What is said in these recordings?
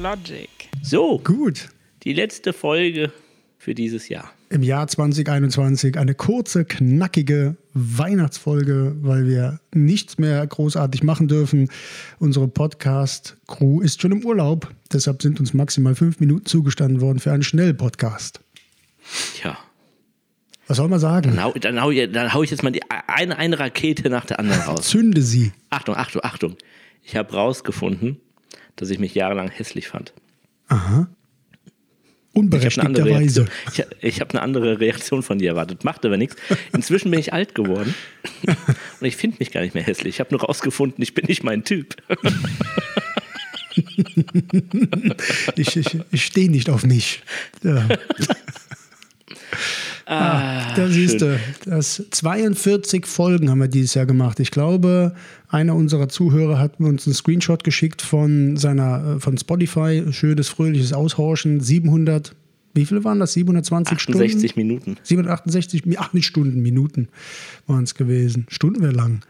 Logic. So, Gut. die letzte Folge für dieses Jahr. Im Jahr 2021 eine kurze, knackige Weihnachtsfolge, weil wir nichts mehr großartig machen dürfen. Unsere Podcast-Crew ist schon im Urlaub. Deshalb sind uns maximal fünf Minuten zugestanden worden für einen Schnellpodcast. Tja, Was soll man sagen? dann hau, dann hau, ich- dann hau ich jetzt mal die, eine, eine Rakete nach der anderen raus. Zünde sie. Achtung, Achtung, Achtung. Ich habe rausgefunden, dass ich mich jahrelang hässlich fand. Ich habe eine andere Unberechtigterweise. Reaktion, ich, ich hab eine andere Reaktion von dir erwartet. Macht aber nichts. Inzwischen bin ich alt geworden und ich finde mich gar nicht mehr hässlich. Ich habe nur rausgefunden, ich bin nicht mein Typ. Ich, ich, ich stehe nicht auf mich. Ja. Ah, da siehst du, das 42 Folgen haben wir dieses Jahr gemacht. Ich glaube, einer unserer Zuhörer hat uns einen Screenshot geschickt von seiner äh, von Spotify. Schönes, fröhliches Aushorchen. 700, wie viele waren das? 720 68 Stunden? Minuten. 768, ach nicht Stunden, Minuten waren es gewesen. Stunden wäre lang.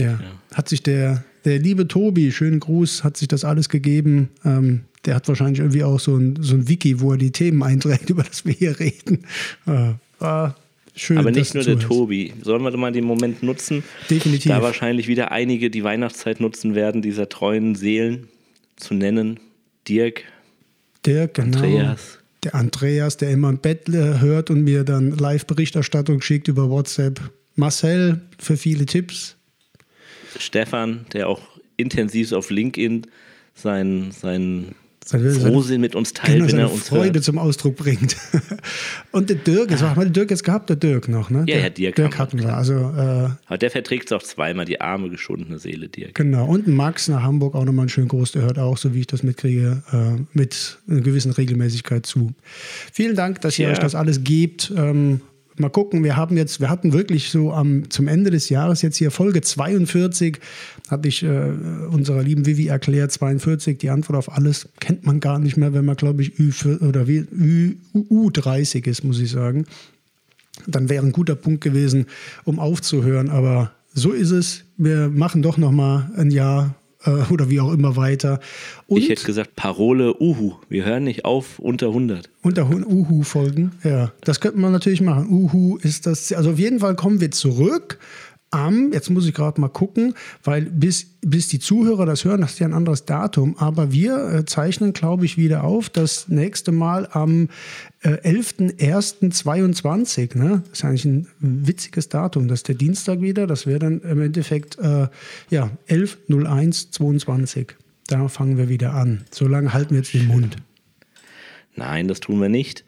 Ja. Hat sich der, der liebe Tobi, schönen Gruß, hat sich das alles gegeben. Ähm, der hat wahrscheinlich irgendwie auch so ein, so ein Wiki, wo er die Themen einträgt, über das wir hier reden. Äh, war schön. Aber nicht nur der zuhörst. Tobi. Sollen wir doch mal den Moment nutzen? Definitiv. Da wahrscheinlich wieder einige die Weihnachtszeit nutzen werden, dieser treuen Seelen zu nennen. Dirk, Der, genau. Andreas. Der Andreas, der immer im Bett äh, hört und mir dann Live-Berichterstattung schickt über WhatsApp. Marcel für viele Tipps. Stefan, der auch intensiv auf LinkedIn sein, sein Seine- seine- Frohsinn mit uns teilt, Genau, wenn er uns Freude hört. zum Ausdruck bringt. Und der Dirk, jetzt haben wir den Dirk jetzt gehabt, der Dirk noch, ne? Ja, der, ja, Dirk Dirk hatten wir. Also, äh, Aber der verträgt es auch zweimal, die arme, geschundene Seele, Dirk. genau. Und Max nach Hamburg auch nochmal einen schönen Gruß, der hört auch, so wie ich das mitkriege, äh, mit einer gewissen Regelmäßigkeit zu. Vielen Dank, dass ihr Ja. euch das alles gebt. Ähm, mal gucken, wir haben jetzt, wir hatten wirklich so am, zum Ende des Jahres jetzt hier Folge 42, hatte ich äh, unserer lieben Vivi erklärt, 42, die Antwort auf alles kennt man gar nicht mehr, wenn man, glaube ich, Ü, oder Ü, U30 ist, muss ich sagen. dann wäre ein guter Punkt gewesen, um aufzuhören. Aber so ist es. Wir machen doch noch mal ein Jahr äh, oder wie auch immer weiter. Und Ich hätte gesagt, Parole, Uhu. Wir hören nicht auf unter 100. unter Uhu-Folgen, ja, das könnte man natürlich machen. Uhu ist das, also auf jeden Fall kommen wir zurück am, jetzt muss ich gerade mal gucken, weil bis, bis die Zuhörer das hören, das ist ja ein anderes Datum, aber wir äh, zeichnen, glaube ich, wieder auf, das nächste Mal am äh, 11.01.22, ne? Das ist eigentlich ein witziges Datum, das ist der Dienstag wieder, das wäre dann im Endeffekt, äh, ja, 11.01.22. Da fangen wir wieder an. So lange halten wir jetzt den Mund. Nein, das tun wir nicht.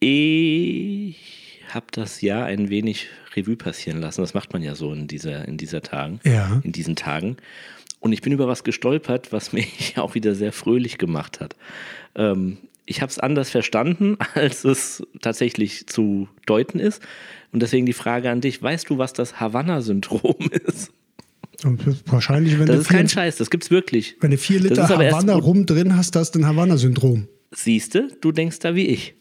Ich habe das Jahr ein wenig Revue passieren lassen. Das macht man ja so in dieser, in dieser Tagen, Ja. in diesen Tagen. Und ich bin über was gestolpert, was mich auch wieder sehr fröhlich gemacht hat. Ähm, ich habe es anders verstanden, als es tatsächlich zu deuten ist. Und deswegen die Frage an dich: Weißt du, was das Havanna-Syndrom ist? Wahrscheinlich, wenn Das du, ist kein vier, Scheiß, das gibt's wirklich. wenn du vier Liter Havanna rum drin hast, hast du ein Havanna-Syndrom. Siehste, du denkst da wie ich.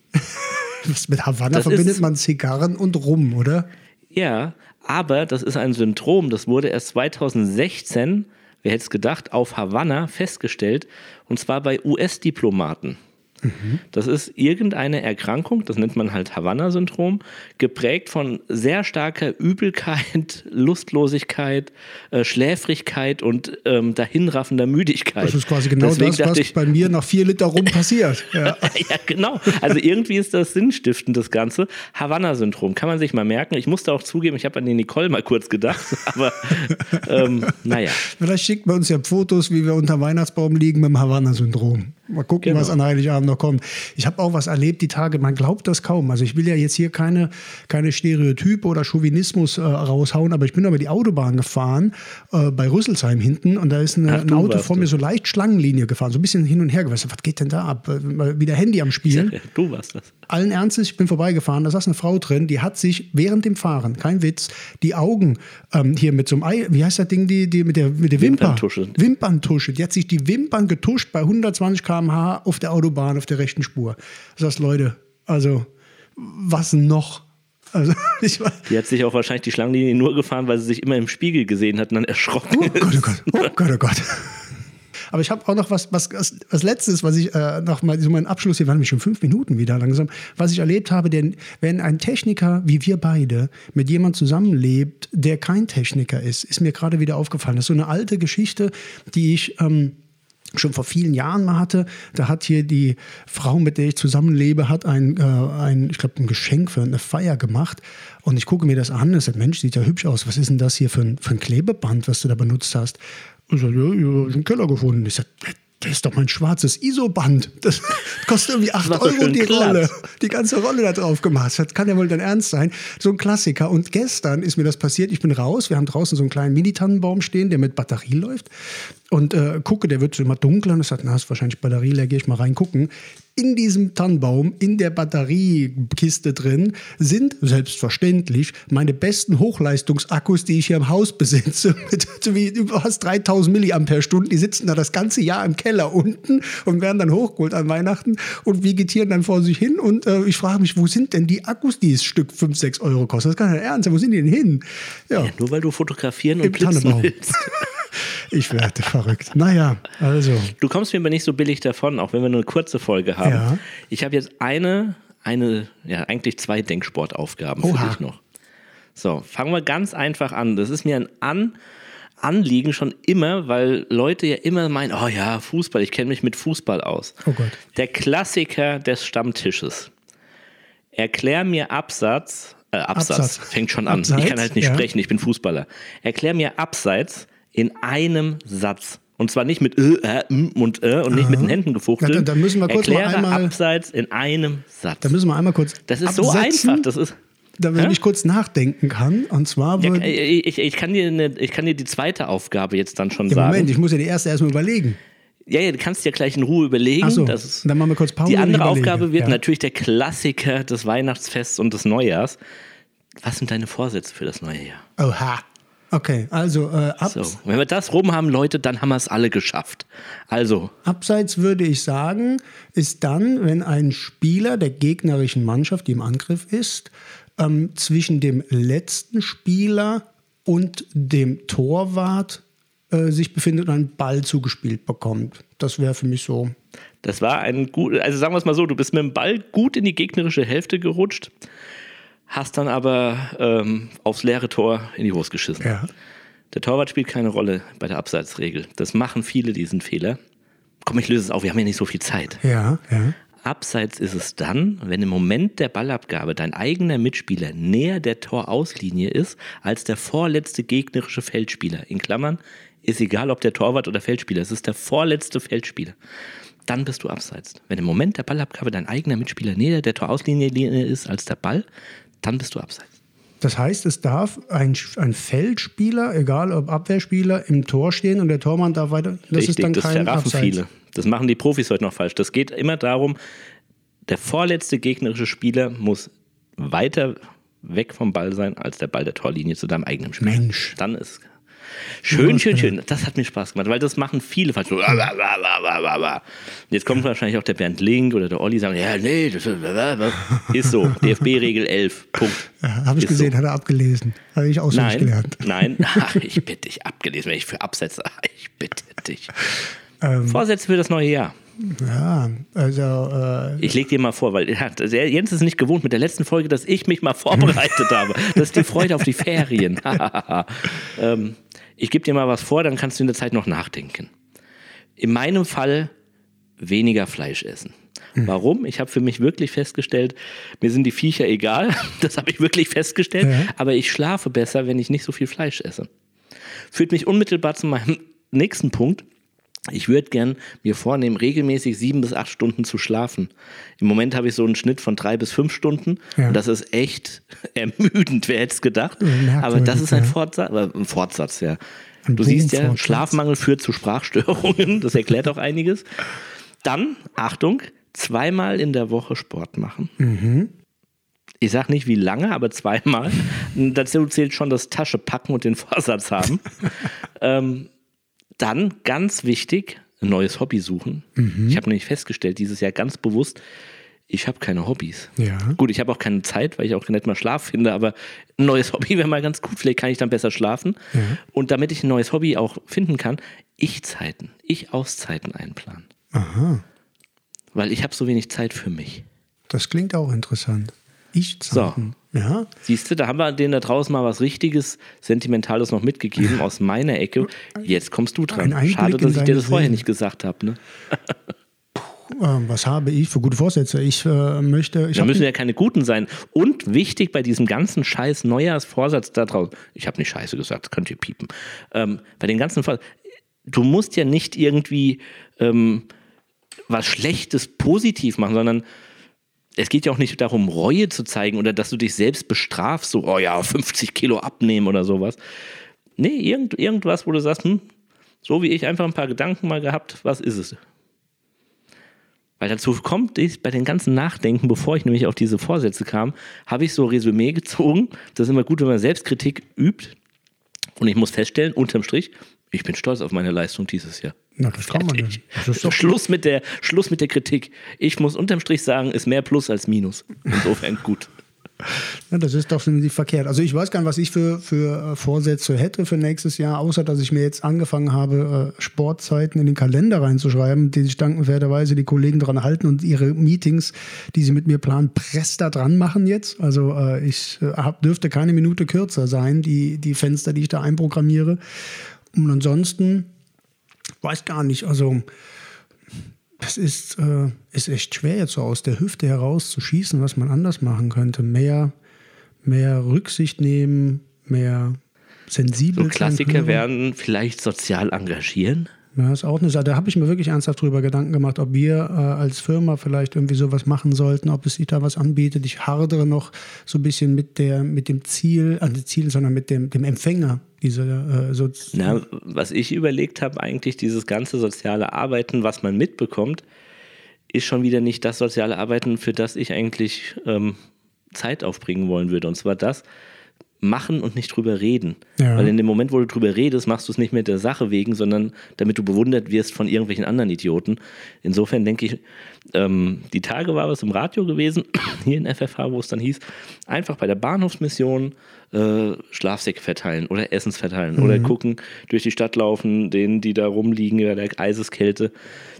Was Mit Havanna Das verbindet man Zigarren und Rum, oder? Ja, aber das ist ein Syndrom, das wurde erst 2016, wer hätte es gedacht, auf Havanna festgestellt, und zwar bei US-Diplomaten. Das ist irgendeine Erkrankung, das nennt man halt Havanna-Syndrom, geprägt von sehr starker Übelkeit, Lustlosigkeit, äh, Schläfrigkeit und ähm, dahinraffender Müdigkeit. Das ist quasi genau Deswegen das, was ich, bei mir nach vier Liter Rum passiert. Ja. ja, genau. Also irgendwie ist das sinnstiftend, das Ganze. Havanna-Syndrom, kann man sich mal merken. Ich musste auch zugeben, ich habe an die Nicole mal kurz gedacht, aber ähm, naja. Vielleicht schickt man uns ja Fotos, wie wir unter Weihnachtsbaum liegen mit dem Havanna-Syndrom. Mal gucken, Genau. was an Heiligabend noch kommt. Ich habe auch was erlebt die Tage, man glaubt das kaum. Also ich will ja jetzt hier keine, keine Stereotype oder Chauvinismus äh, raushauen, aber ich bin über die Autobahn gefahren, äh, bei Rüsselsheim hinten, und da ist eine, Ach, ein Auto vor mir so leicht Schlangenlinie gefahren, so ein bisschen hin und her gewesen. Was geht denn da ab? Äh, Wieder Handy am Spielen. Du warst das. allen Ernstes, ich bin vorbeigefahren, da saß eine Frau drin, die hat sich während dem Fahren, kein Witz, die Augen ähm, hier mit so einem Ei, wie heißt das Ding, die, die mit der, mit der Wimper? Wimperntusche. Wimperntusche. Die hat sich die Wimpern getuscht bei 120 km/h auf der Autobahn, auf der rechten Spur. Das heißt, Leute, also, was noch? Also, Die hat sich auch wahrscheinlich die Schlangenlinie nur gefahren, weil sie sich immer im Spiegel gesehen hat und dann erschrocken oh Gott, oh Gott, oh Gott, oh Gott. Aber ich habe auch noch was, was, was Letztes, was ich äh, noch mal so mein Abschluss, hier waren nämlich schon fünf Minuten wieder langsam, was ich erlebt habe, denn wenn ein Techniker wie wir beide mit jemand zusammenlebt, der kein Techniker ist, ist mir gerade wieder aufgefallen. Das ist so eine alte Geschichte, die ich ähm, schon vor vielen Jahren mal hatte. Da hat hier die Frau, mit der ich zusammenlebe, hat ein, äh, ein ich glaube, ein Geschenk für eine Feier gemacht. Und ich gucke mir das an und sage, Mensch, sieht ja hübsch aus. Was ist denn das hier für ein, für ein Klebeband, was du da benutzt hast? Und so, ja, ja, ich im Keller gefunden. Ich sage, das ist doch mein schwarzes ISO-Band. Das kostet irgendwie 8 Euro die Rolle. Die ganze Rolle da drauf gemacht. Das kann ja wohl dein Ernst sein. So ein Klassiker. Und gestern ist mir das passiert. Ich bin raus. Wir haben draußen so einen kleinen Mini-Tannenbaum stehen, der mit Batterie läuft und äh, gucke, der wird so immer dunkler und ich sage, na, ist wahrscheinlich Batterie leer, gehe ich mal reingucken. In diesem Tannenbaum, in der Batteriekiste drin, sind selbstverständlich meine besten Hochleistungsakkus, die ich hier im Haus besitze, mit fast 3000 Milliampere-Stunden. Die sitzen da das ganze Jahr im Keller unten und werden dann hochgeholt an Weihnachten und vegetieren dann vor sich hin. Und äh, ich frage mich, wo sind denn die Akkus, die das Stück 5, 6 Euro kosten? Das kann ja ernst sein. Wo sind die denn hin? Ja. ja nur weil du fotografieren und blitzen willst. Ich werde verrückt. Naja, also. Du kommst mir aber nicht so billig davon, auch wenn wir nur eine kurze Folge haben. Ja. Ich habe jetzt eine, eine, ja, eigentlich zwei Denksportaufgaben Oha. für dich noch. So, fangen wir ganz einfach an. Das ist mir ein an Anliegen schon immer, weil Leute ja immer meinen, oh ja, Fußball, ich kenne mich mit Fußball aus. Oh Gott. Der Klassiker des Stammtisches. Erklär mir Absatz, äh, Absatz, Absatz. fängt schon an. Abseits, ich kann halt nicht ja. sprechen, ich bin Fußballer. Erklär mir Abseits in einem Satz. Und zwar nicht mit äh, äh, und äh und nicht Aha. mit den Händen gefuchtelt. Ja, dann, dann müssen wir kurz Erkläre mal einmal, abseits in einem Satz. Da müssen wir einmal kurz. Das ist absetzen, so einfach. Das ist. Damit ich kurz nachdenken kann. Und zwar. Ja, ich, ich, kann dir eine, ich kann dir die zweite Aufgabe jetzt dann schon ja, sagen. Moment, ich muss ja die erste erstmal überlegen. Ja, ja, du kannst dir gleich in Ruhe überlegen. Ach so, dann machen wir kurz Pause. Die andere Aufgabe wird ja. natürlich der Klassiker des Weihnachtsfests und des Neujahrs. Was sind deine Vorsätze für das neue Jahr? Oha. Okay, also äh, so, wenn wir das rum haben, Leute, dann haben wir es alle geschafft. Also. Abseits würde ich sagen, ist dann, wenn ein Spieler der gegnerischen Mannschaft, die im Angriff ist, ähm, zwischen dem letzten Spieler und dem Torwart äh, sich befindet und einen Ball zugespielt bekommt. Das wäre für mich so. Das war ein gut, also sagen wir es mal so, du bist mit dem Ball gut in die gegnerische Hälfte gerutscht hast dann aber ähm, aufs leere Tor in die Hose geschissen. Ja. Der Torwart spielt keine Rolle bei der Abseitsregel. Das machen viele diesen Fehler. Komm, ich löse es auf, wir haben ja nicht so viel Zeit. Ja, ja. Abseits ist es dann, wenn im Moment der Ballabgabe dein eigener Mitspieler näher der Torauslinie ist als der vorletzte gegnerische Feldspieler. In Klammern ist egal, ob der Torwart oder Feldspieler, es ist der vorletzte Feldspieler. Dann bist du abseits. Wenn im Moment der Ballabgabe dein eigener Mitspieler näher der Torauslinie ist als der Ball, dann bist du abseits. Das heißt, es darf ein, ein Feldspieler, egal ob Abwehrspieler, im Tor stehen und der Tormann darf weiter. Das Richtig, ist dann das kein verraffen Abseits. viele. Das machen die Profis heute noch falsch. Das geht immer darum, der vorletzte gegnerische Spieler muss weiter weg vom Ball sein als der Ball der Torlinie zu deinem eigenen Spiel. Mensch. Dann ist Schön, schön, schön. Das hat mir Spaß gemacht, weil das machen viele falsch. Jetzt kommt wahrscheinlich auch der Bernd Link oder der Olli sagen, ja, nee, das ist so. DFB-Regel 11. Punkt. Ja, Habe ich ist gesehen, so. hat er abgelesen. Habe ich auswendig gelernt. Nein, ach, ich bitte dich, abgelesen, wenn ich für Absätze, ich bitte dich. Ähm, Vorsätze für das neue Jahr. Ja, also. Äh, ich leg dir mal vor, weil ja, Jens ist nicht gewohnt mit der letzten Folge, dass ich mich mal vorbereitet habe. Das ist die Freude auf die Ferien. ähm, ich gebe dir mal was vor, dann kannst du in der Zeit noch nachdenken. In meinem Fall weniger Fleisch essen. Mhm. Warum? Ich habe für mich wirklich festgestellt, mir sind die Viecher egal. Das habe ich wirklich festgestellt. Ja. Aber ich schlafe besser, wenn ich nicht so viel Fleisch esse. Führt mich unmittelbar zu meinem nächsten Punkt. Ich würde gern mir vornehmen, regelmäßig sieben bis acht Stunden zu schlafen. Im Moment habe ich so einen Schnitt von drei bis fünf Stunden. Ja. Und das ist echt ermüdend, wer hätte es gedacht. Aber das ist ein, Fortsatz, ein Fortsatz, ja. Ein du siehst ja, Schlafmangel führt zu Sprachstörungen. Das erklärt auch einiges. Dann, Achtung, zweimal in der Woche Sport machen. Mhm. Ich sage nicht wie lange, aber zweimal. Dazu zählt schon das Taschepacken und den Vorsatz haben. ähm, dann ganz wichtig, ein neues Hobby suchen. Mhm. Ich habe nämlich festgestellt, dieses Jahr ganz bewusst, Ich habe keine Hobbys. Ja. Gut, ich habe auch keine Zeit, weil ich auch nicht mal Schlaf finde, aber ein neues Hobby wäre mal ganz gut. Vielleicht kann ich dann besser schlafen. Ja. Und damit ich ein neues Hobby auch finden kann, ich Zeiten, ich Auszeiten einplanen. Aha. Weil ich habe so wenig Zeit für mich. Das klingt auch interessant. Ich Zeiten. Ja. Siehst du, da haben wir denen da draußen mal was richtiges, Sentimentales noch mitgegeben aus meiner Ecke. Jetzt kommst du dran. Schade, dass ich dir das vorher Seele. nicht gesagt habe. Ne? Ähm, was habe ich für gute Vorsätze? Ich äh, möchte. Ich Da müssen ja keine guten sein. Und wichtig bei diesem ganzen Scheiß Neujahrsvorsatz da draußen, ich habe nicht Scheiße gesagt, das könnt ihr piepen. Ähm, bei den ganzen Vorsatz, du musst ja nicht irgendwie ähm, was Schlechtes positiv machen, sondern es geht ja auch nicht darum, Reue zu zeigen oder dass du dich selbst bestrafst, so, oh ja, 50 Kilo abnehmen oder sowas. Nee, irgend, irgendwas, wo du sagst, hm, so wie ich einfach ein paar Gedanken mal gehabt, was ist es? Weil dazu kommt, ich, bei den ganzen Nachdenken, bevor ich nämlich auf diese Vorsätze kam, habe ich so Resümee gezogen. Das ist immer gut, wenn man Selbstkritik übt. Und ich muss feststellen, unterm Strich, ich bin stolz auf meine Leistung dieses Jahr. Na, das kann man nicht. Das ist doch Schluss, mit der, Schluss mit der Kritik. Ich muss unterm Strich sagen, ist mehr Plus als Minus. Insofern gut. Ja, das ist doch nicht verkehrt. Also ich weiß gar nicht, was ich für, für äh, Vorsätze hätte für nächstes Jahr, außer dass ich mir jetzt angefangen habe, äh, Sportzeiten in den Kalender reinzuschreiben, die sich dankenswerterweise die Kollegen dran halten und ihre Meetings, die sie mit mir planen, press da dran machen jetzt. Also äh, ich hab, dürfte keine Minute kürzer sein, die, die Fenster, die ich da einprogrammiere. Und ansonsten weiß gar nicht, also es ist, äh, ist echt schwer, jetzt so aus der Hüfte heraus zu schießen, was man anders machen könnte. Mehr, mehr Rücksicht nehmen, mehr sensibel So Klassiker werden vielleicht sozial engagieren. Ja, ist auch eine Sache. Da habe ich mir wirklich ernsthaft drüber Gedanken gemacht, ob wir äh, als Firma vielleicht irgendwie sowas machen sollten, ob es da was anbietet. Ich hardere noch so ein bisschen mit der, mit dem Ziel, also Ziel, sondern mit dem, dem Empfänger dieser äh, so Na, was ich überlegt habe, eigentlich dieses ganze soziale Arbeiten, was man mitbekommt, ist schon wieder nicht das soziale Arbeiten, für das ich eigentlich ähm, Zeit aufbringen wollen würde. Und zwar das machen und nicht drüber reden. Ja. Weil in dem Moment, wo du drüber redest, machst du es nicht mehr der Sache wegen, sondern damit du bewundert wirst von irgendwelchen anderen Idioten. Insofern denke ich, ähm, die Tage war was im Radio gewesen, hier in FFH, wo es dann hieß, einfach bei der Bahnhofsmission äh, Schlafsäcke verteilen oder Essens verteilen oder gucken, durch die Stadt laufen, denen, die da rumliegen bei der Eiseskälte,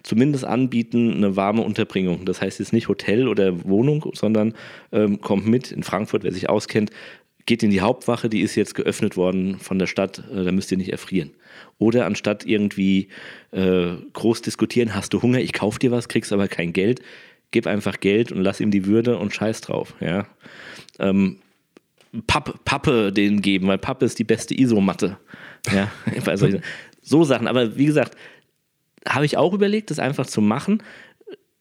zumindest anbieten eine warme Unterbringung. Das heißt jetzt nicht Hotel oder Wohnung, sondern ähm, kommt mit in Frankfurt, wer sich auskennt, geht in die Hauptwache, die ist jetzt geöffnet worden von der Stadt, äh, da müsst ihr nicht erfrieren. Oder anstatt irgendwie äh, groß diskutieren, hast du Hunger, ich kauf dir was, kriegst aber kein Geld, gib einfach Geld und lass ihm die Würde und scheiß drauf. Ja. Ähm, Papp, Pappe denen geben, weil Pappe ist die beste Isomatte. Ja, so Sachen. Aber wie gesagt, habe ich auch überlegt, das einfach zu machen.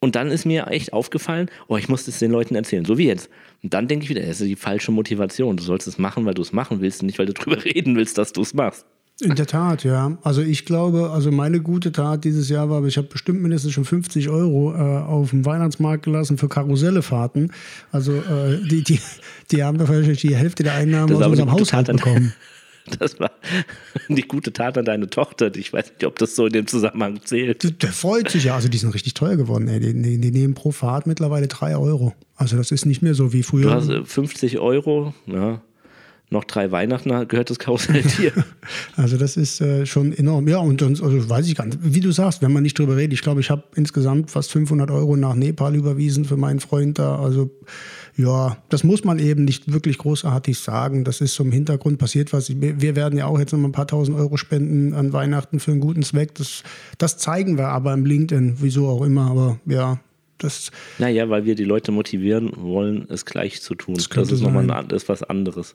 Und dann ist mir echt aufgefallen, oh, ich muss das den Leuten erzählen, so wie jetzt. Und dann denke ich wieder, das ist die falsche Motivation. Du sollst es machen, weil du es machen willst und nicht, weil du drüber reden willst, dass du es machst. In der Tat, ja. Also ich glaube, also meine gute Tat dieses Jahr war, ich habe bestimmt mindestens schon 50 Euro äh, auf dem Weihnachtsmarkt gelassen für Karussellefahrten. Also äh, die, die, die haben wahrscheinlich die Hälfte der Einnahmen aus unserem Haushalt bekommen. Das war die gute Tat an deine Tochter. Ich weiß nicht, ob das so in dem Zusammenhang zählt. Der, freut sich ja. Also die sind richtig teuer geworden. Ey. Die, die, die nehmen pro Fahrt mittlerweile 3 Euro. Also das ist nicht mehr so wie Du früher. hast äh, 50 Euro, ja, noch drei Weihnachten gehört das Karussell dir. Also das ist äh, schon enorm. Ja, und sonst, also weiß ich gar nicht. Wie du sagst, wenn man nicht drüber redet. Ich glaube, ich habe insgesamt fast 500 Euro nach Nepal überwiesen für meinen Freund da. Also ja, das muss man eben nicht wirklich großartig sagen. Das ist so im Hintergrund passiert was. Wir werden ja auch jetzt noch ein paar tausend Euro spenden an Weihnachten für einen guten Zweck. Das, das zeigen wir aber im LinkedIn, wieso auch immer. Aber ja, das, Naja, weil wir die Leute motivieren wollen, es gleich zu tun. Das, könnte ist nochmal ein, das ist was anderes.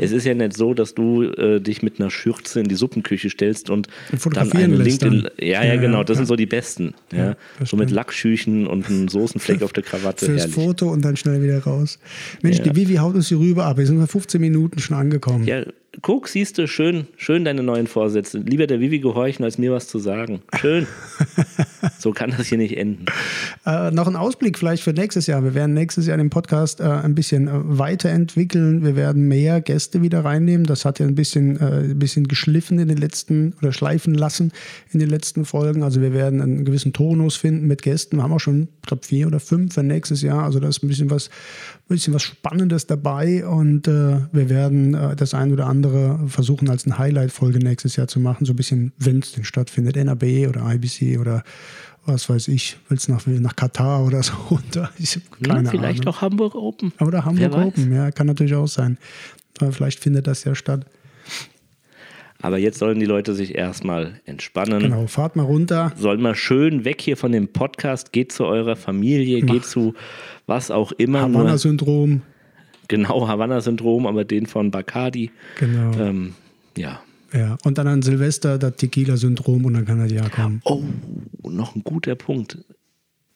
Es ist ja nicht so, dass du äh, dich mit einer Schürze in die Suppenküche stellst und, dann fotografieren eine lässt LinkedIn. dann. Ja, ja, Ja, genau. ja, Das ja. sind so die besten. Ja, das so mit. Lackschüchen und einem Soßenfleck auf der Krawatte. fürs Herrlich. Foto und dann schnell wieder raus. Mensch, Ja. die Vivi haut uns hier rüber ab. Wir sind bei 15 Minuten schon angekommen. Ja, guck, siehst du, schön, schön deine neuen Vorsätze. Lieber der Vivi gehorchen, als mir was zu sagen. Schön. so kann das hier nicht enden. Äh, noch ein Ausblick vielleicht für nächstes Jahr. Wir werden nächstes Jahr den Podcast äh, ein bisschen äh, weiterentwickeln. Wir werden mehr Gäste wieder reinnehmen. Das hat ja ein bisschen, äh, ein bisschen geschliffen in den letzten oder schleifen lassen in den letzten Folgen. Also wir werden einen gewissen Tonus finden mit Gästen. Wir haben auch schon, ich glaube, vier oder fünf für nächstes Jahr. Also da ist ein bisschen was, ein bisschen was Spannendes dabei und äh, wir werden äh, das ein oder andere versuchen als eine Highlight-Folge nächstes Jahr zu machen, so ein bisschen, wenn es denn stattfindet, NAB oder IBC oder was weiß ich, willst nach, nach Katar oder so runter. Keine ja, vielleicht Ahnung. auch Hamburg Open. Oder Hamburg Open, ja, kann natürlich auch sein. Vielleicht findet das ja statt. Aber jetzt sollen die Leute sich erstmal entspannen. Genau, fahrt mal runter. Sollen mal schön weg hier von dem Podcast, geht zu eurer Familie, Mach. geht zu was auch immer. Havanna-Syndrom. Genau, Havanna-Syndrom, aber den von Bacardi. Genau. Ähm, ja. Ja, und dann an Silvester das Tequila-Syndrom und dann kann er ja kommen. Oh, noch ein guter Punkt.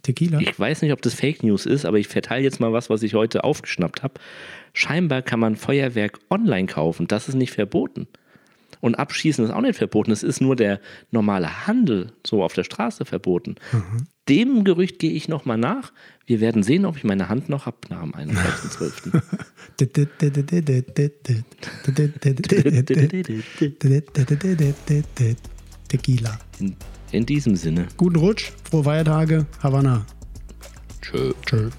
Tequila? Ich weiß nicht, ob das Fake News ist, aber ich verteile jetzt mal was, was ich heute aufgeschnappt habe. Scheinbar kann man Feuerwerk online kaufen. Das ist nicht verboten. Und abschießen ist auch nicht verboten. Es ist nur der normale Handel so auf der Straße verboten. Mhm. Dem Gerücht gehe ich nochmal nach. Wir werden sehen, ob ich meine Hand noch habe nach dem 31.12. Tequila. In, in diesem Sinne. Guten Rutsch, frohe Feiertage, Havanna. Tschö. Tschö.